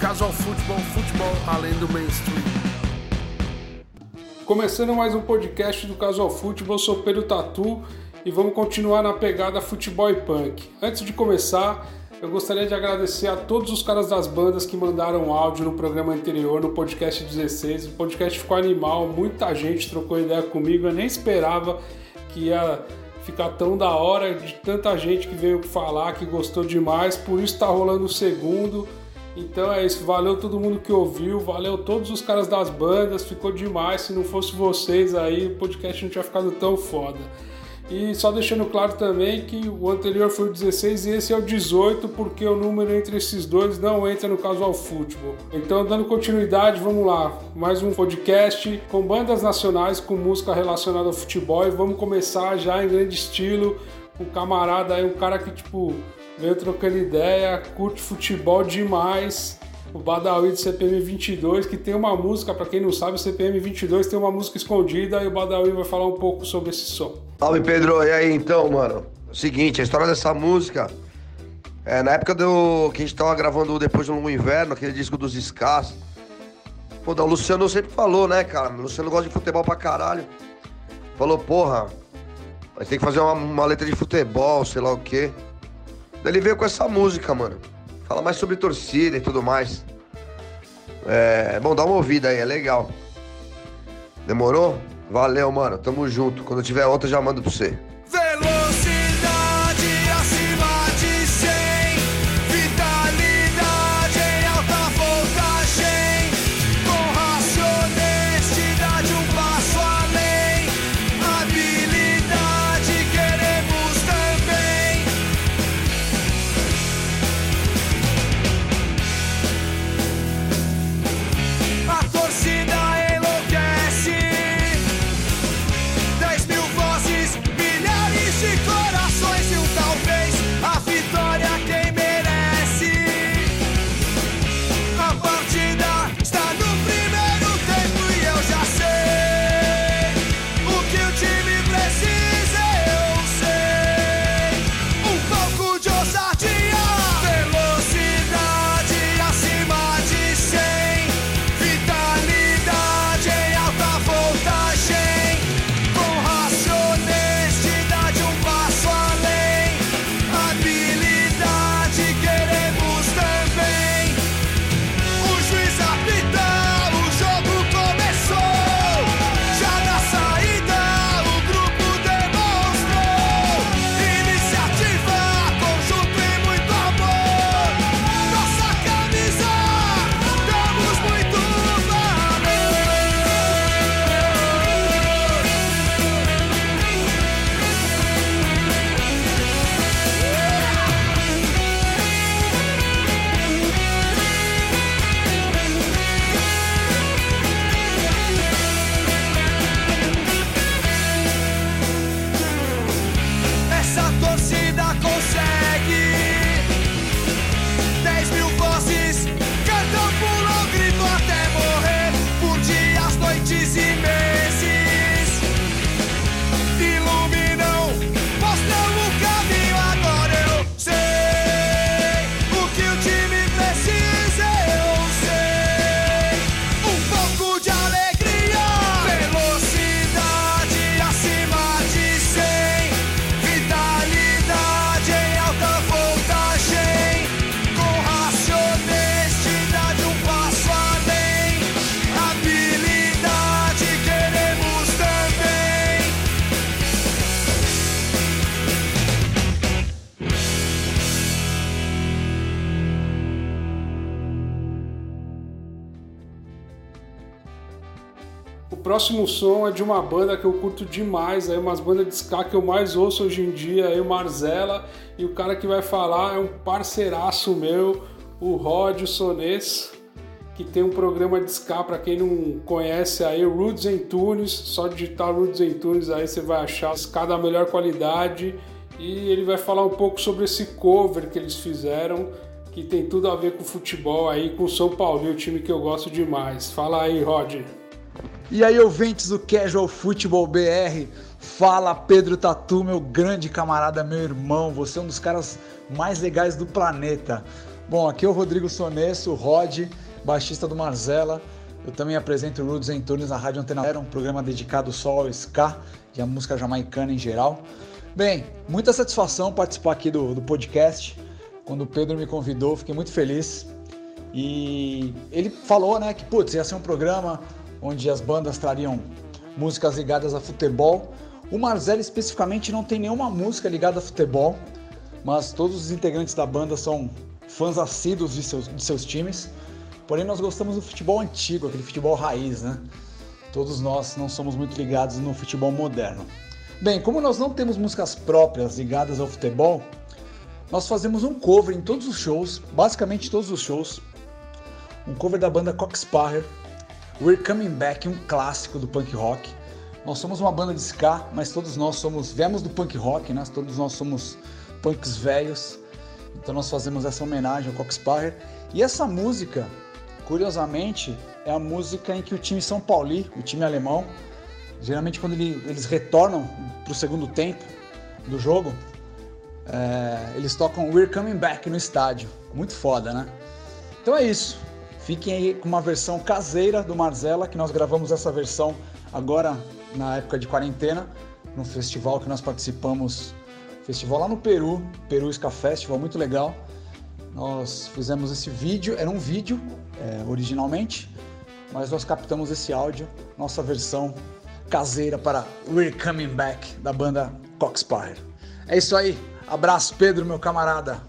Casual Futebol, futebol além do mainstream. Começando mais um podcast do Casual Futebol, eu sou Pedro Tatu e vamos continuar na pegada futebol e punk. Antes de começar, eu gostaria de agradecer a todos os caras das bandas que mandaram áudio no programa anterior, no podcast 16. O podcast ficou animal, muita gente trocou ideia comigo, eu nem esperava que ia ficar tão da hora de tanta gente que veio falar que gostou demais, por isso está rolando o segundo. Então é isso, valeu todo mundo que ouviu, valeu todos os caras das bandas, ficou demais. Se não fosse vocês aí, o podcast não tinha ficado tão foda. E só deixando claro também que o anterior foi o 16 e esse é o 18, porque o número entre esses dois não entra no casual futebol. Então, dando continuidade, vamos lá. Mais um podcast com bandas nacionais com música relacionada ao futebol e vamos começar já em grande estilo. Um camarada aí, um cara que tipo veio trocando ideia, curte futebol demais o Badawi do CPM 22, que tem uma música, para quem não sabe, o CPM 22 tem uma música escondida e o Badawi vai falar um pouco sobre esse som. Salve Pedro, e aí então, mano? Seguinte, a história dessa música é na época do que a gente tava gravando depois do longo inverno, aquele disco dos Scars. Pô, o Luciano sempre falou, né, cara? O Luciano gosta de futebol pra caralho. Falou, porra, mas tem que fazer uma, uma letra de futebol, sei lá o quê. Daí ele veio com essa música, mano. Fala mais sobre torcida e tudo mais. É, bom, dá uma ouvida aí, é legal. Demorou? Valeu, mano. Tamo junto. Quando tiver outra, já mando pra você. Próximo som é de uma banda que eu curto demais, aí umas bandas de ska que eu mais ouço hoje em dia, aí o Marzella, e o cara que vai falar é um parceiraço meu, o Rod Sones, que tem um programa de ska para quem não conhece aí, Roots em Tunes, só digitar Roots em Tunes aí você vai achar ska da melhor qualidade, e ele vai falar um pouco sobre esse cover que eles fizeram, que tem tudo a ver com futebol aí, com o São Paulo, o time que eu gosto demais. Fala aí, Rod. E aí, ouvintes do Casual Futebol BR, fala Pedro Tatu, meu grande camarada, meu irmão. Você é um dos caras mais legais do planeta. Bom, aqui é o Rodrigo Sonesso, Rod, baixista do Marzella. Eu também apresento o Roots Antunes na Rádio Antena Zero, um programa dedicado só ao ska e à música jamaicana em geral. Bem, muita satisfação participar aqui do, do podcast. Quando o Pedro me convidou, fiquei muito feliz. E ele falou, né, que putz, ia ser um programa onde as bandas trariam músicas ligadas a futebol. O Marzella especificamente não tem nenhuma música ligada a futebol, mas todos os integrantes da banda são fãs assíduos de seus, de seus times. Porém, nós gostamos do futebol antigo, aquele futebol raiz, né? Todos nós não somos muito ligados no futebol moderno. Bem, como nós não temos músicas próprias ligadas ao futebol, nós fazemos um cover em todos os shows, basicamente todos os shows. Um cover da banda Coxparrer, We're Coming Back, um clássico do punk rock. Nós somos uma banda de ska, mas todos nós somos, viemos do punk rock, né? Todos nós somos punks velhos. Então nós fazemos essa homenagem ao Coxparrer. E essa música, curiosamente, é a música em que o time São Pauli, o time alemão, geralmente quando ele, eles retornam para o segundo tempo do jogo, é, eles tocam We're Coming Back no estádio. Muito foda, né? Então é isso. Fiquem aí com uma versão caseira do Marzella, que nós gravamos essa versão agora na época de quarentena, no festival que nós participamos, festival lá no Peru, Peru Ska Festival, muito legal. Nós fizemos esse vídeo, era um vídeo é, originalmente, mas nós captamos esse áudio, nossa versão caseira para We're Coming Back da banda Coxpire. É isso aí, abraço Pedro, meu camarada.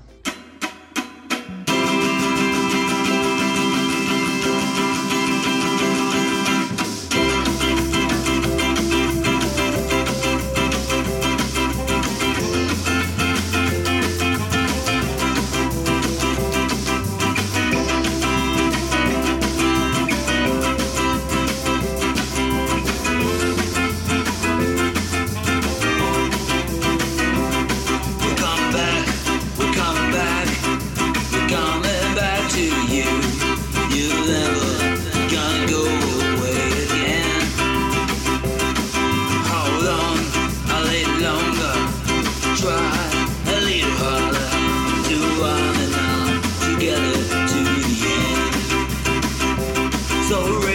already.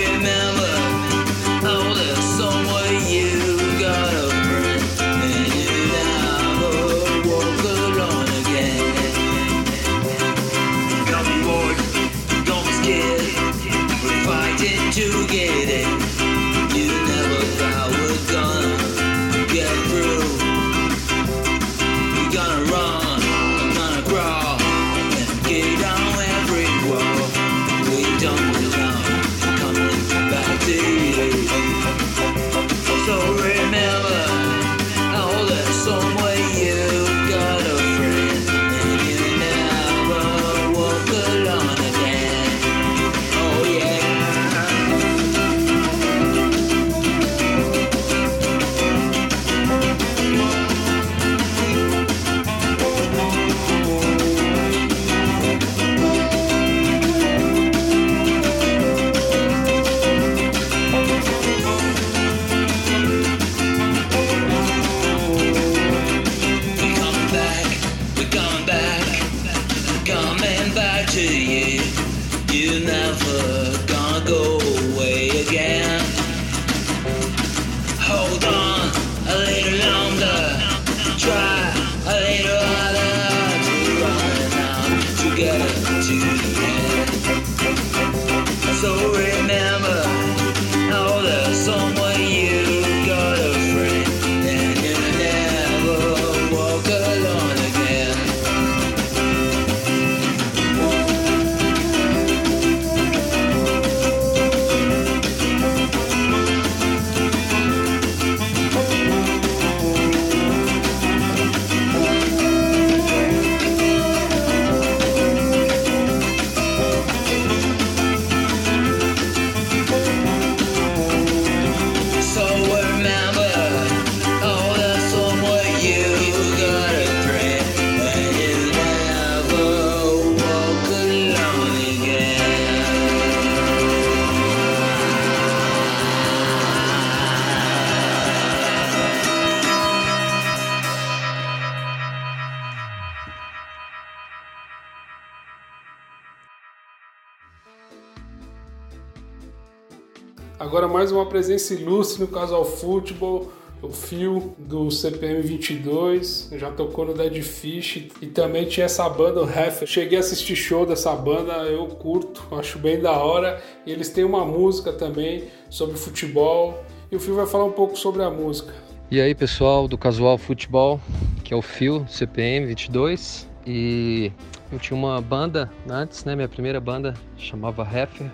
Agora mais uma presença ilustre no Casal Futebol, o Fio do CPM 22, já tocou no Dead Fish e também tinha essa banda, o Heffer. Cheguei a assistir show dessa banda, eu curto, acho bem da hora. E eles têm uma música também sobre futebol e o Fio vai falar um pouco sobre a música. E aí pessoal do Casual Futebol, que é o Fio, CPM 22 e eu tinha uma banda antes, né? Minha primeira banda chamava Heffer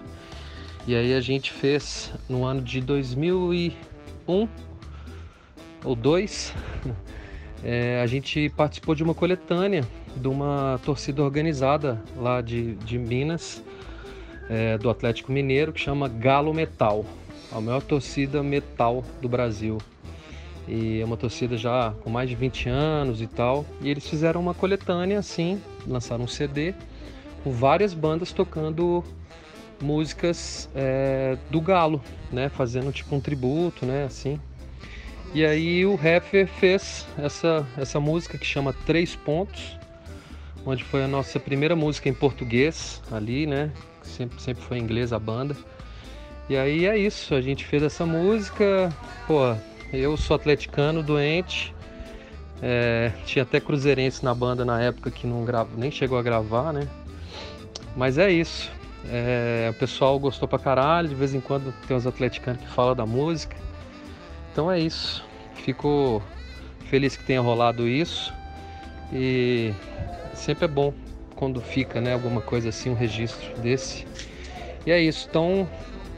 e aí a gente fez no ano de 2001 ou 2, é, a gente participou de uma coletânea de uma torcida organizada lá de, de Minas, é, do Atlético Mineiro, que chama Galo Metal, a maior torcida metal do Brasil. E é uma torcida já com mais de 20 anos e tal. E eles fizeram uma coletânea assim, lançaram um CD com várias bandas tocando músicas é, do Galo, né? Fazendo tipo um tributo, né? Assim. E aí o Heffer fez essa, essa música que chama Três Pontos, onde foi a nossa primeira música em português ali, né? Sempre, sempre foi em inglês a banda. E aí é isso, a gente fez essa música, pô, eu sou atleticano, doente, é, tinha até cruzeirense na banda na época que não nem chegou a gravar, né? Mas é isso. É, o pessoal gostou pra caralho, de vez em quando tem uns atleticanos que falam da música. Então é isso. Fico feliz que tenha rolado isso. E sempre é bom quando fica né, alguma coisa assim, um registro desse. E é isso. Então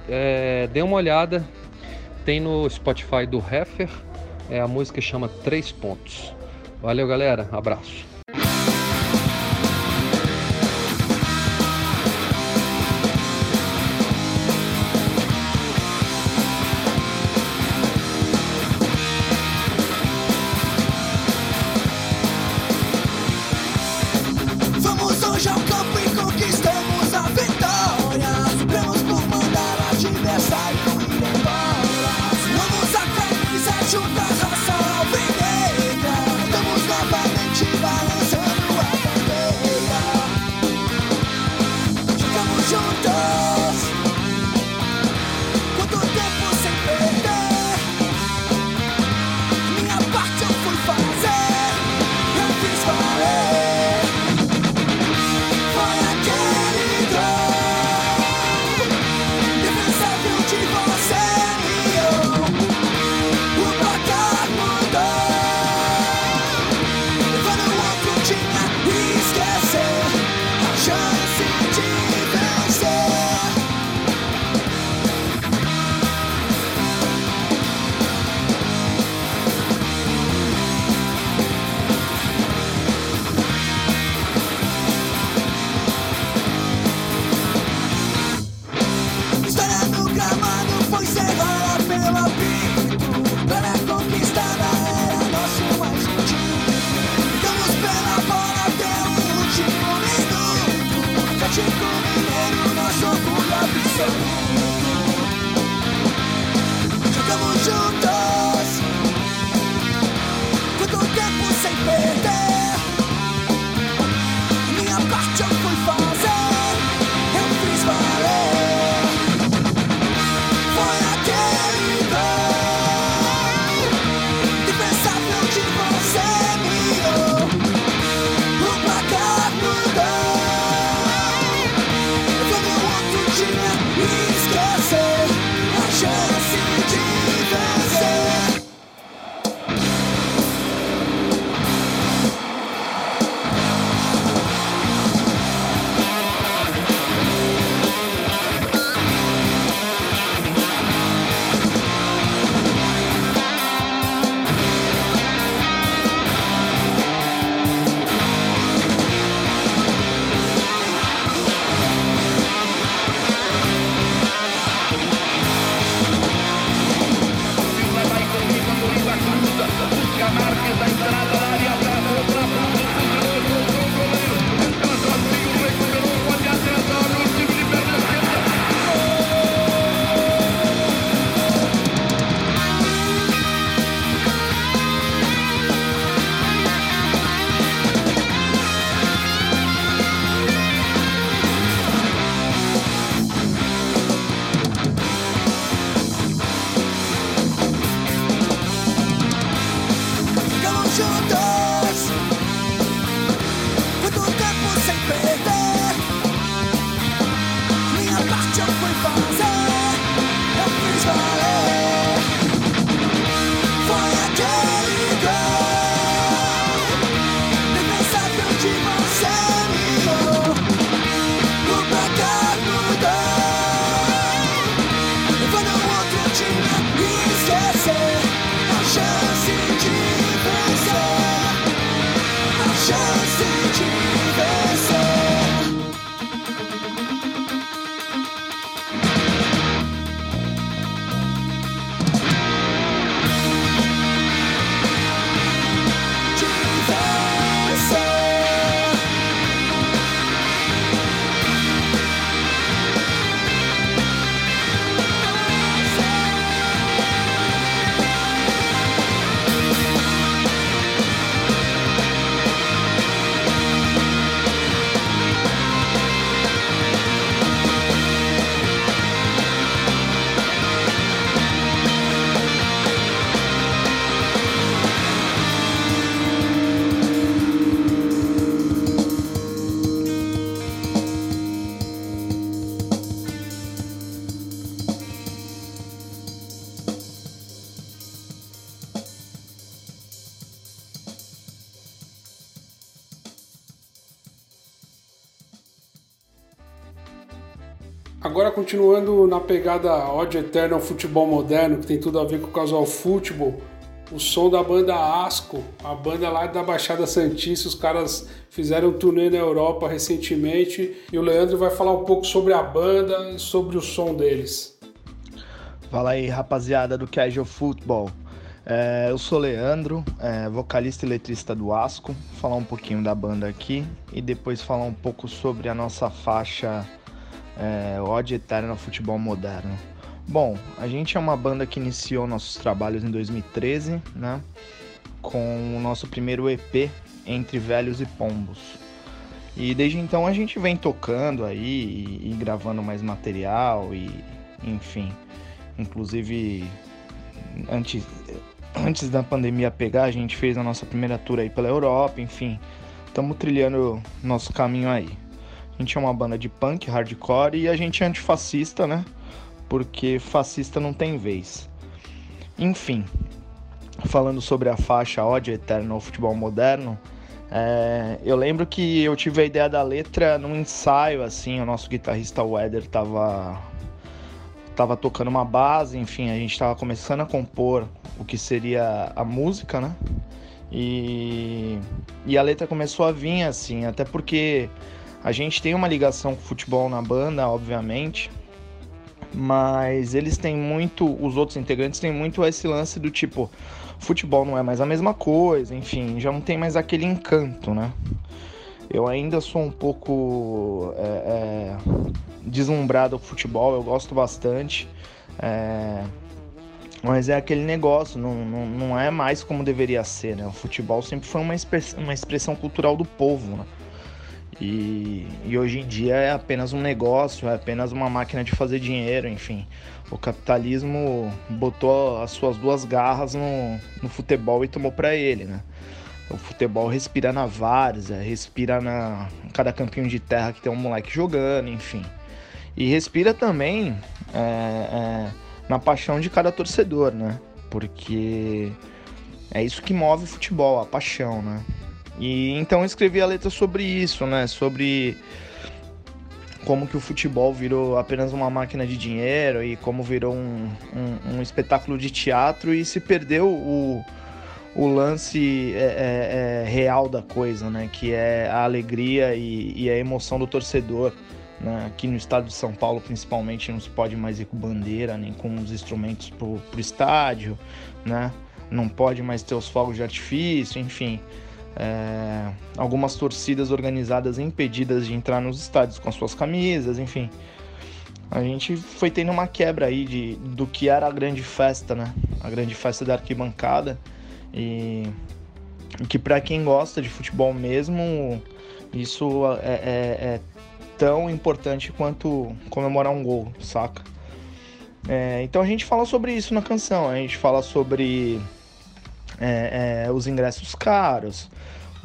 é, dê uma olhada. Tem no Spotify do Heffer. É, a música chama Três Pontos. Valeu, galera. Abraço. Agora continuando na pegada ódio eterno ao futebol moderno, que tem tudo a ver com o casual futebol, o som da banda Asco, a banda lá da Baixada Santista, os caras fizeram um turnê na Europa recentemente e o Leandro vai falar um pouco sobre a banda e sobre o som deles. Fala aí, rapaziada do Casual Football. É, eu sou Leandro, é, vocalista e letrista do Asco. Falar um pouquinho da banda aqui e depois falar um pouco sobre a nossa faixa é, Ode Eterno ao Futebol Moderno. Bom, a gente é uma banda que iniciou nossos trabalhos em 2013, né? Com o nosso primeiro EP, Entre Velhos e Pombos. E desde então a gente vem tocando aí e, e gravando mais material e enfim. Inclusive, antes, antes da pandemia pegar, a gente fez a nossa primeira tour aí pela Europa, enfim. Estamos trilhando nosso caminho aí. A gente é uma banda de punk, hardcore e a gente é antifascista, né? Porque fascista não tem vez. Enfim, falando sobre a faixa Ódio Eterno ao Futebol Moderno, é, eu lembro que eu tive a ideia da letra num ensaio, assim, o nosso guitarrista Weather tava, tava tocando uma base, enfim, a gente tava começando a compor o que seria a música, né? E, e a letra começou a vir, assim, até porque a gente tem uma ligação com o futebol na banda, obviamente, mas eles têm muito, os outros integrantes têm muito esse lance do tipo, futebol não é mais a mesma coisa, enfim, já não tem mais aquele encanto, né? Eu ainda sou um pouco é, é, deslumbrado com futebol, eu gosto bastante, é, mas é aquele negócio, não, não, não é mais como deveria ser, né? O futebol sempre foi uma expressão, uma expressão cultural do povo, né? E, e, hoje em dia é apenas um negócio, é apenas uma máquina de fazer dinheiro, enfim. O capitalismo botou as suas duas garras no, no futebol e tomou para ele, né? O futebol respira na várzea, respira na cada campinho de terra que tem um moleque jogando, enfim. E respira também é, é, na paixão de cada torcedor, né? Porque é isso que move o futebol, a paixão, né? E então escrevi a letra sobre isso, né? Sobre como que o futebol virou apenas uma máquina de dinheiro e como virou um, um, um espetáculo de teatro e se perdeu o, o lance é, é, é, real da coisa, né? Que é a alegria e, e a emoção do torcedor. Né? Aqui no estado de São Paulo, principalmente, não se pode mais ir com bandeira nem com os instrumentos pro, pro estádio, né? Não pode mais ter os fogos de artifício, enfim é, algumas torcidas organizadas impedidas de entrar nos estádios com as suas camisas, enfim. A gente foi tendo uma quebra aí de, do que era a grande festa, né? A grande festa da arquibancada. E, e que para quem gosta de futebol mesmo, isso é, é, é, tão importante quanto comemorar um gol, saca? É, então a gente fala sobre isso na canção, a gente fala sobre é, é, os ingressos caros,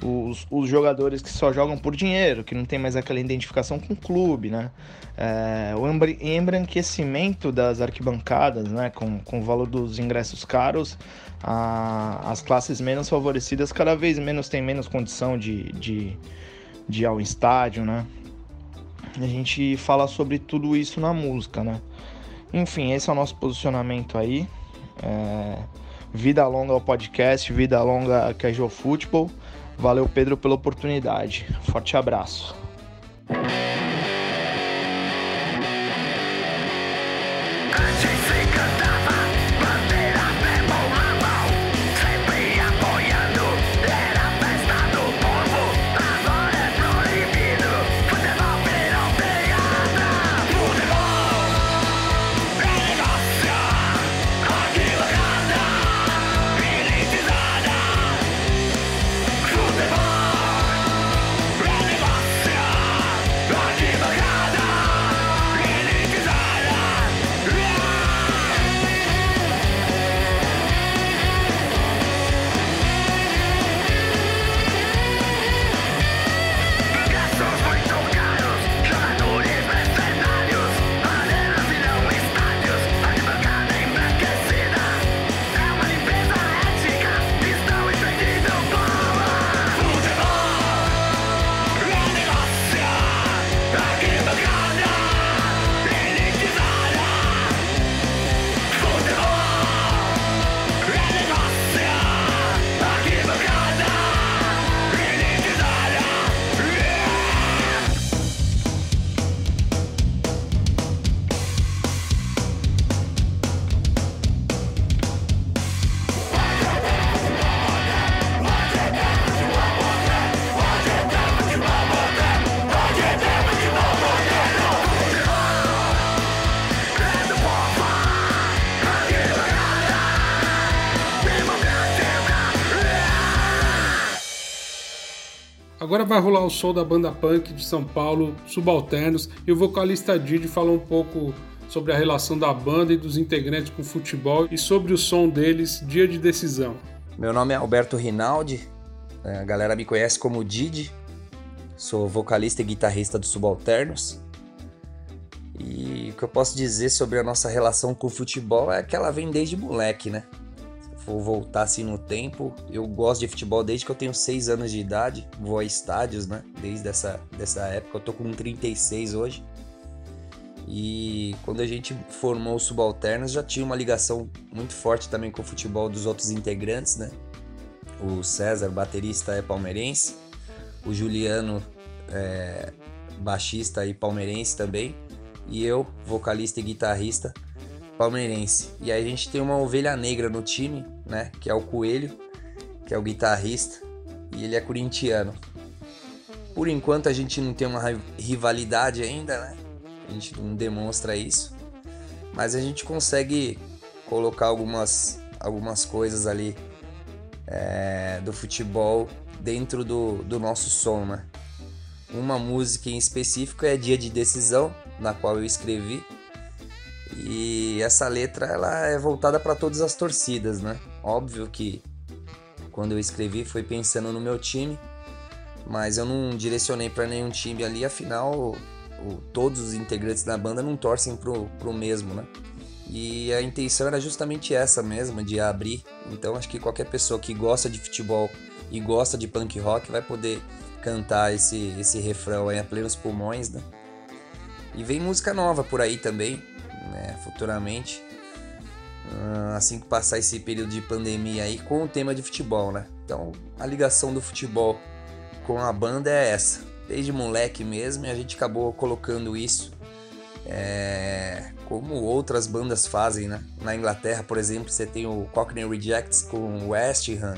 os, os, jogadores que só jogam por dinheiro, que não tem mais aquela identificação com o clube, né? É, o embranquecimento das arquibancadas, né? Com, com o valor dos ingressos caros, a, as classes menos favorecidas cada vez menos têm menos condição de, de, de ir ao estádio, né? A gente fala sobre tudo isso na música, né? Enfim, esse é o nosso posicionamento aí. É... Vida longa ao podcast, vida longa a Casual Futebol. Valeu, Pedro, pela oportunidade. Forte abraço. Agora vai rolar o som da banda punk de São Paulo, Subalternos, e o vocalista Didi falou um pouco sobre a relação da banda e dos integrantes com o futebol e sobre o som deles dia de decisão. Meu nome é Alberto Rinaldi, é, a galera me conhece como Didi, sou vocalista e guitarrista do Subalternos. E o que eu posso dizer sobre a nossa relação com o futebol é que ela vem desde moleque, né? For voltar assim no tempo, eu gosto de futebol desde que eu tenho 6 anos de idade, vou a estádios, né? Desde essa dessa época, eu tô com 36 hoje. E quando a gente formou o Subalternos, já tinha uma ligação muito forte também com o futebol dos outros integrantes, né? O César, baterista, é palmeirense. O Juliano, é, baixista e palmeirense também. E eu, vocalista e guitarrista, palmeirense. E aí a gente tem uma ovelha negra no time, né? Que é o Coelho, que é o guitarrista, e ele é corintiano. Por enquanto a gente não tem uma rivalidade ainda, né? A gente não demonstra isso. Mas a gente consegue colocar algumas, algumas coisas ali é, do futebol dentro do, do nosso som, né? Uma música em específico é Dia de Decisão, na qual eu escrevi e essa letra ela é voltada para todas as torcidas, né? Óbvio que quando eu escrevi foi pensando no meu time, mas eu não direcionei para nenhum time ali, afinal o, todos os integrantes da banda não torcem pro, pro mesmo, né? E a intenção era justamente essa mesma, de abrir. Então acho que qualquer pessoa que gosta de futebol e gosta de punk rock vai poder cantar esse, esse refrão aí a plenos pulmões, né? E vem música nova por aí também né, futuramente, assim que passar esse período de pandemia aí, com o tema de futebol, né? Então, a ligação do futebol com a banda é essa. Desde moleque mesmo, e a gente acabou colocando isso é, como outras bandas fazem, né? Na Inglaterra, por exemplo, você tem o Cockney Rejects com West Ham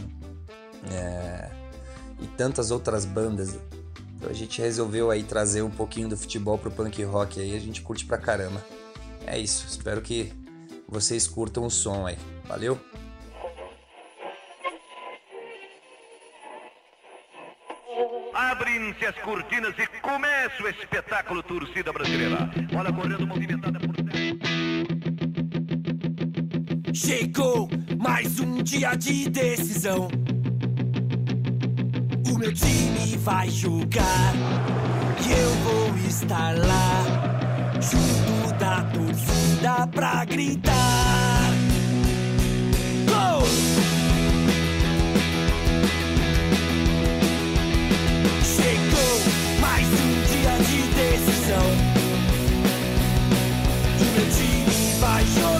é, e tantas outras bandas. Então a gente resolveu aí trazer um pouquinho do futebol pro punk rock aí, a gente curte pra caramba. É isso, espero que vocês curtam o som aí. Valeu? Abrem-se as cortinas e começa o espetáculo Torcida Brasileira. Olha correndo movimentada por Chegou mais um dia de decisão. O meu time vai jogar e eu vou estar lá, junto da torcida pra gritar. Gol! Chegou mais um dia de decisão. O meu time vai jogar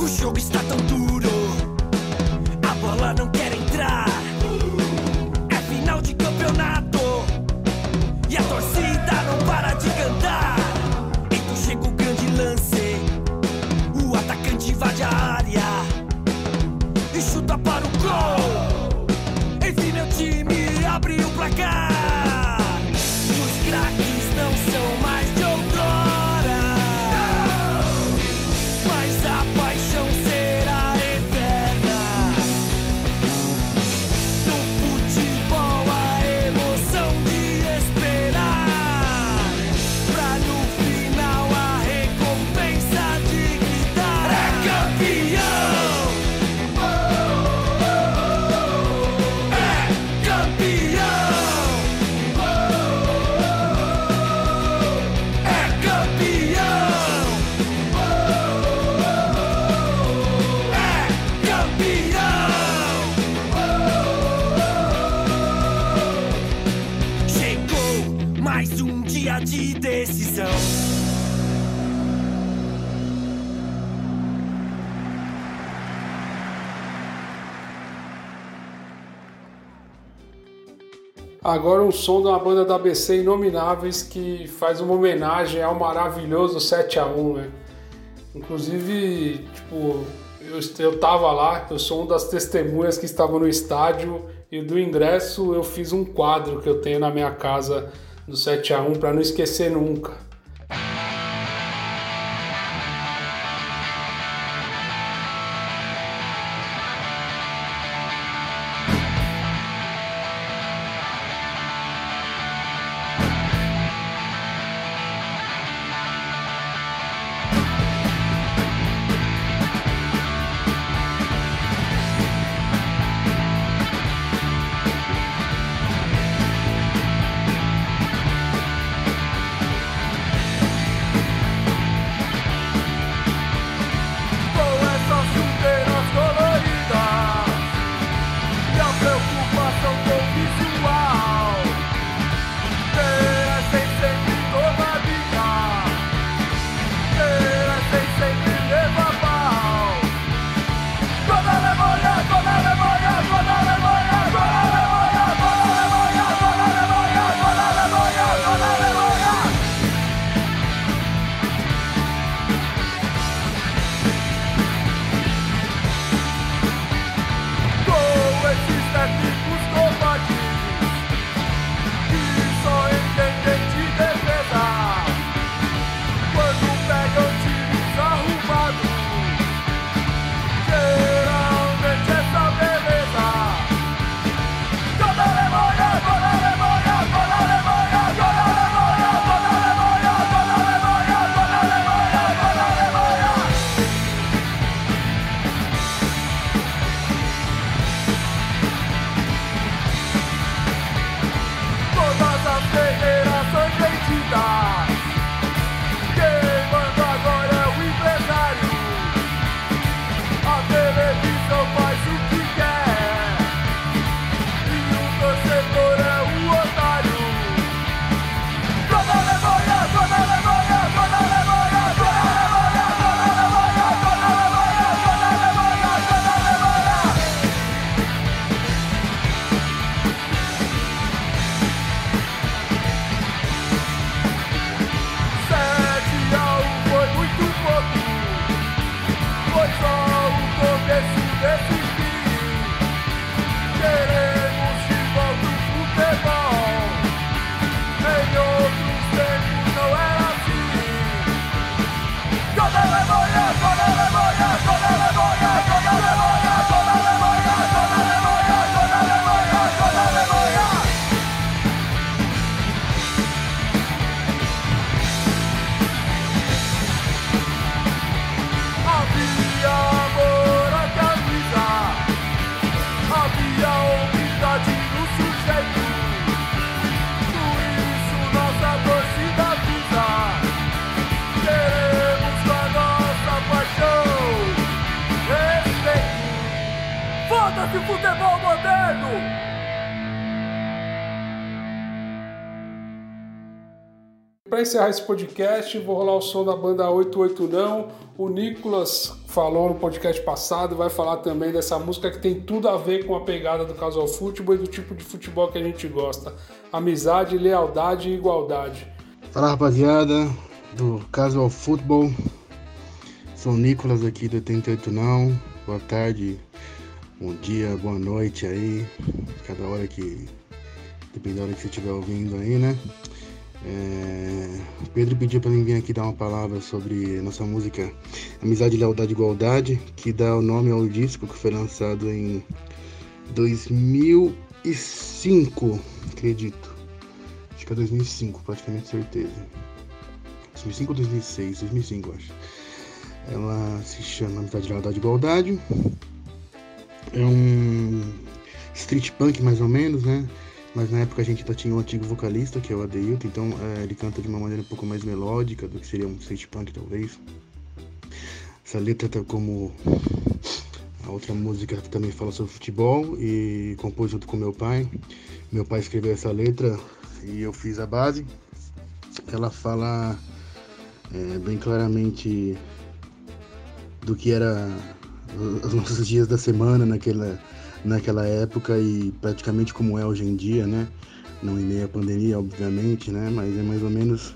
O jogo está tão duro, a bola não quer entrar. É final de campeonato e a torcida não para de cantar. Então chega o grande lance, o atacante invade a área e chuta para o gol. Enfim, meu time abriu o placar. Agora um som uma banda da ABC Inomináveis que faz uma homenagem ao maravilhoso 7x1, né? Inclusive, tipo, eu, eu tava lá, eu sou uma das testemunhas que estavam no estádio e do ingresso eu fiz um quadro que eu tenho na minha casa do 7x1 para não esquecer nunca. Encerrar esse podcast, vou rolar o som da banda 88 Não. O Nicolas falou no podcast passado, vai falar também dessa música que tem tudo a ver com a pegada do casual futebol e do tipo de futebol que a gente gosta: amizade, lealdade e igualdade. Fala rapaziada do Casual Futebol, sou Nicolas aqui do 88 Não. Boa tarde, bom dia, boa noite aí, cada hora que, dependendo da hora que você estiver ouvindo aí, né? É, Pedro pediu para mim vir aqui dar uma palavra sobre a nossa música Amizade, Lealdade e Igualdade, que dá o nome ao disco que foi lançado em 2005, acredito. Acho que é 2005, praticamente certeza. 2005 ou 2006? 2005, acho. Ela se chama Amizade, Lealdade e Igualdade. É um street punk mais ou menos, né? Mas na época a gente ainda tinha um antigo vocalista, que é o Adeilton, então é, ele canta de uma maneira um pouco mais melódica do que seria um street punk talvez. Essa letra tá como a outra música que também fala sobre futebol e compôs junto com meu pai. Meu pai escreveu essa letra e eu fiz a base. Ela fala é, bem claramente do que era os nossos dias da semana naquela naquela época e praticamente como é hoje em dia, né? Não em meio à pandemia, obviamente, né? Mas é mais ou menos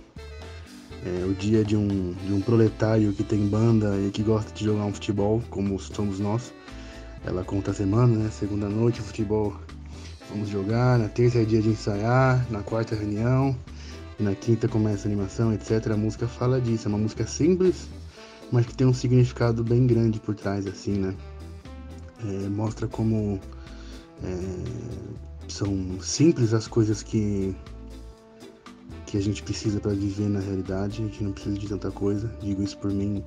é, o dia de um, de um proletário que tem banda e que gosta de jogar um futebol, como somos nós. Ela conta a semana, né? Segunda noite, futebol, vamos jogar. Na terça é dia de ensaiar, na quarta reunião, na quinta começa a animação, etc. A música fala disso, é uma música simples, mas que tem um significado bem grande por trás, assim, né? é, mostra como é, são simples as coisas que que a gente precisa para viver na realidade. A gente não precisa de tanta coisa. Digo isso por mim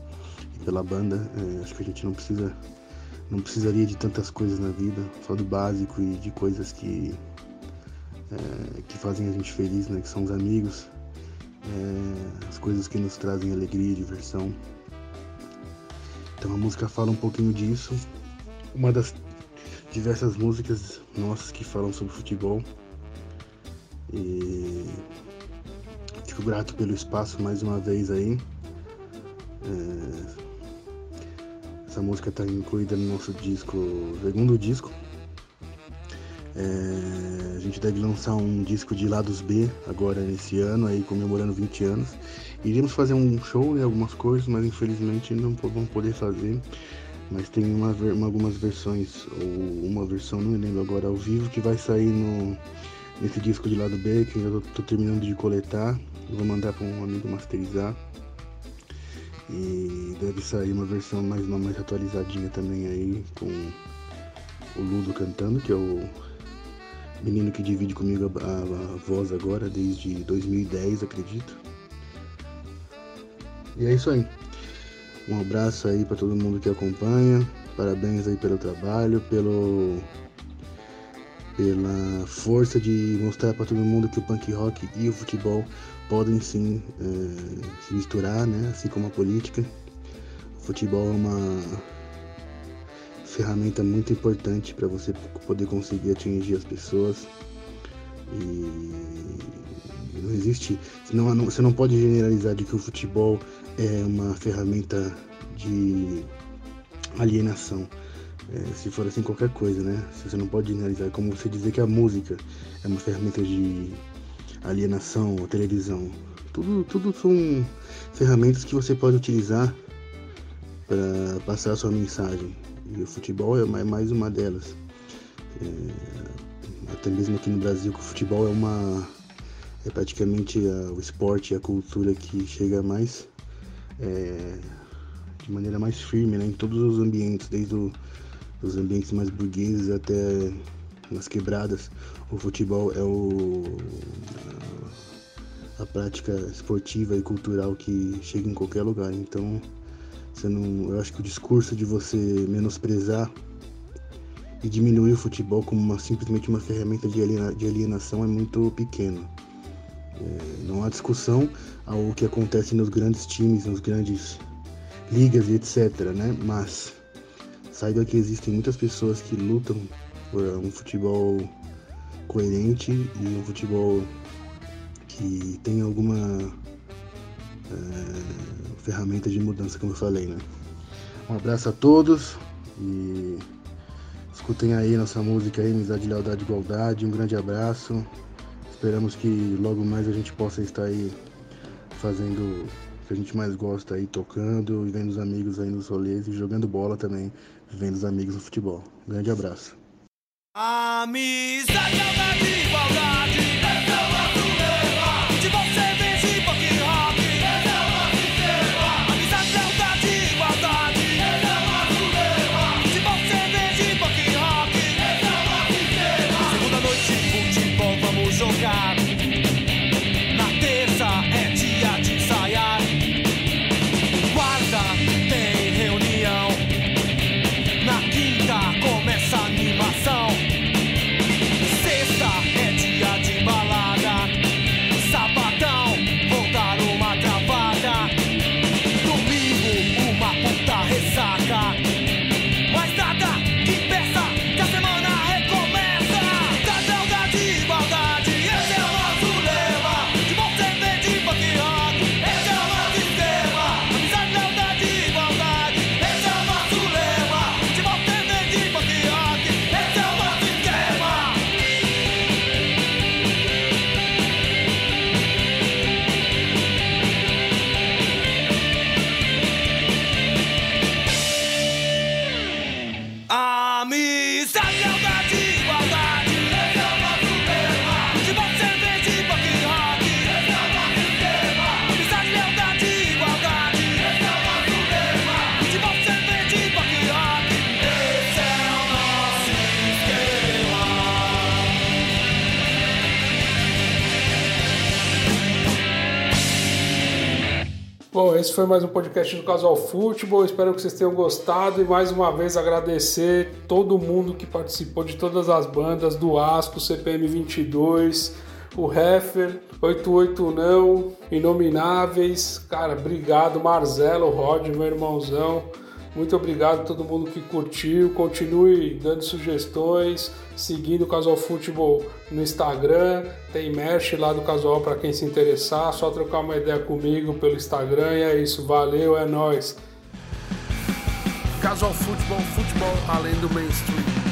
e pela banda. É, acho que a gente não precisa não precisaria de tantas coisas na vida, só do básico e de coisas que é, que fazem a gente feliz, né? Que são os amigos, é, as coisas que nos trazem alegria e diversão. Então a música fala um pouquinho disso uma das diversas músicas nossas que falam sobre futebol. E fico grato pelo espaço mais uma vez aí. É... Essa música está incluída no nosso disco, segundo disco. É... A gente deve lançar um disco de lados B agora nesse ano, aí comemorando 20 anos. Iríamos fazer um show e algumas coisas, mas infelizmente não vamos poder fazer mas tem uma, uma, algumas versões, ou uma versão, não me lembro agora, ao vivo, que vai sair no, nesse disco de lado B, que eu tô terminando de coletar. Vou mandar para um amigo masterizar. E deve sair uma versão mais, uma mais atualizadinha também aí, com o Ludo cantando, que é o menino que divide comigo a, a, a voz agora, desde 2010, acredito. E é isso aí. Um abraço aí para todo mundo que acompanha. Parabéns aí pelo trabalho, pelo pela força de mostrar para todo mundo que o punk rock e o futebol podem sim é, se misturar, né? Assim como a política. O futebol é uma ferramenta muito importante para você poder conseguir atingir as pessoas. E não existe, não, você não pode generalizar de que o futebol é uma ferramenta de alienação. É, se for assim qualquer coisa, né? Você não pode generalizar. É como você dizer que a música é uma ferramenta de alienação, a televisão. Tudo, tudo são ferramentas que você pode utilizar para passar a sua mensagem. E o futebol é mais uma delas. É, até mesmo aqui no Brasil, que o futebol é uma é praticamente a, o esporte e a cultura que chega mais é, de maneira mais firme né, em todos os ambientes, desde os ambientes mais burgueses até nas quebradas. O futebol é o, a, a, prática esportiva e cultural que chega em qualquer lugar. Então, você não, eu acho que o discurso de você menosprezar e diminuir o futebol como uma, simplesmente uma ferramenta de alienação é muito pequeno. É, não há discussão ao que acontece nos grandes times, nos grandes ligas e etc. Né? Mas saiba que existem muitas pessoas que lutam por um futebol coerente e um futebol que tem alguma é, ferramenta de mudança, como eu falei, né? Um abraço a todos e escutem aí nossa música aí, Amizade, Lealdade e Igualdade. Um grande abraço. Esperamos que logo mais a gente possa estar aí fazendo o que a gente mais gosta aí, tocando, vendo os amigos aí nos rolês e jogando bola também, vendo os amigos no futebol. Um grande abraço. Amizade, e igualdade. Esse foi mais um podcast do Casual Futebol. Espero que vocês tenham gostado e mais uma vez agradecer todo mundo que participou de todas as bandas do Asco, CPM 22, o Heffer, 88 Não, Inomináveis. Cara, obrigado, Marzelo, Rod, meu irmãozão. Muito obrigado a todo mundo que curtiu. Continue dando sugestões, seguindo o Casual Futebol no Instagram. Tem merch lá do Casual para quem se interessar. Só trocar uma ideia comigo pelo Instagram. E é isso. Valeu, é nóis. Casual futebol, futebol além do mainstream.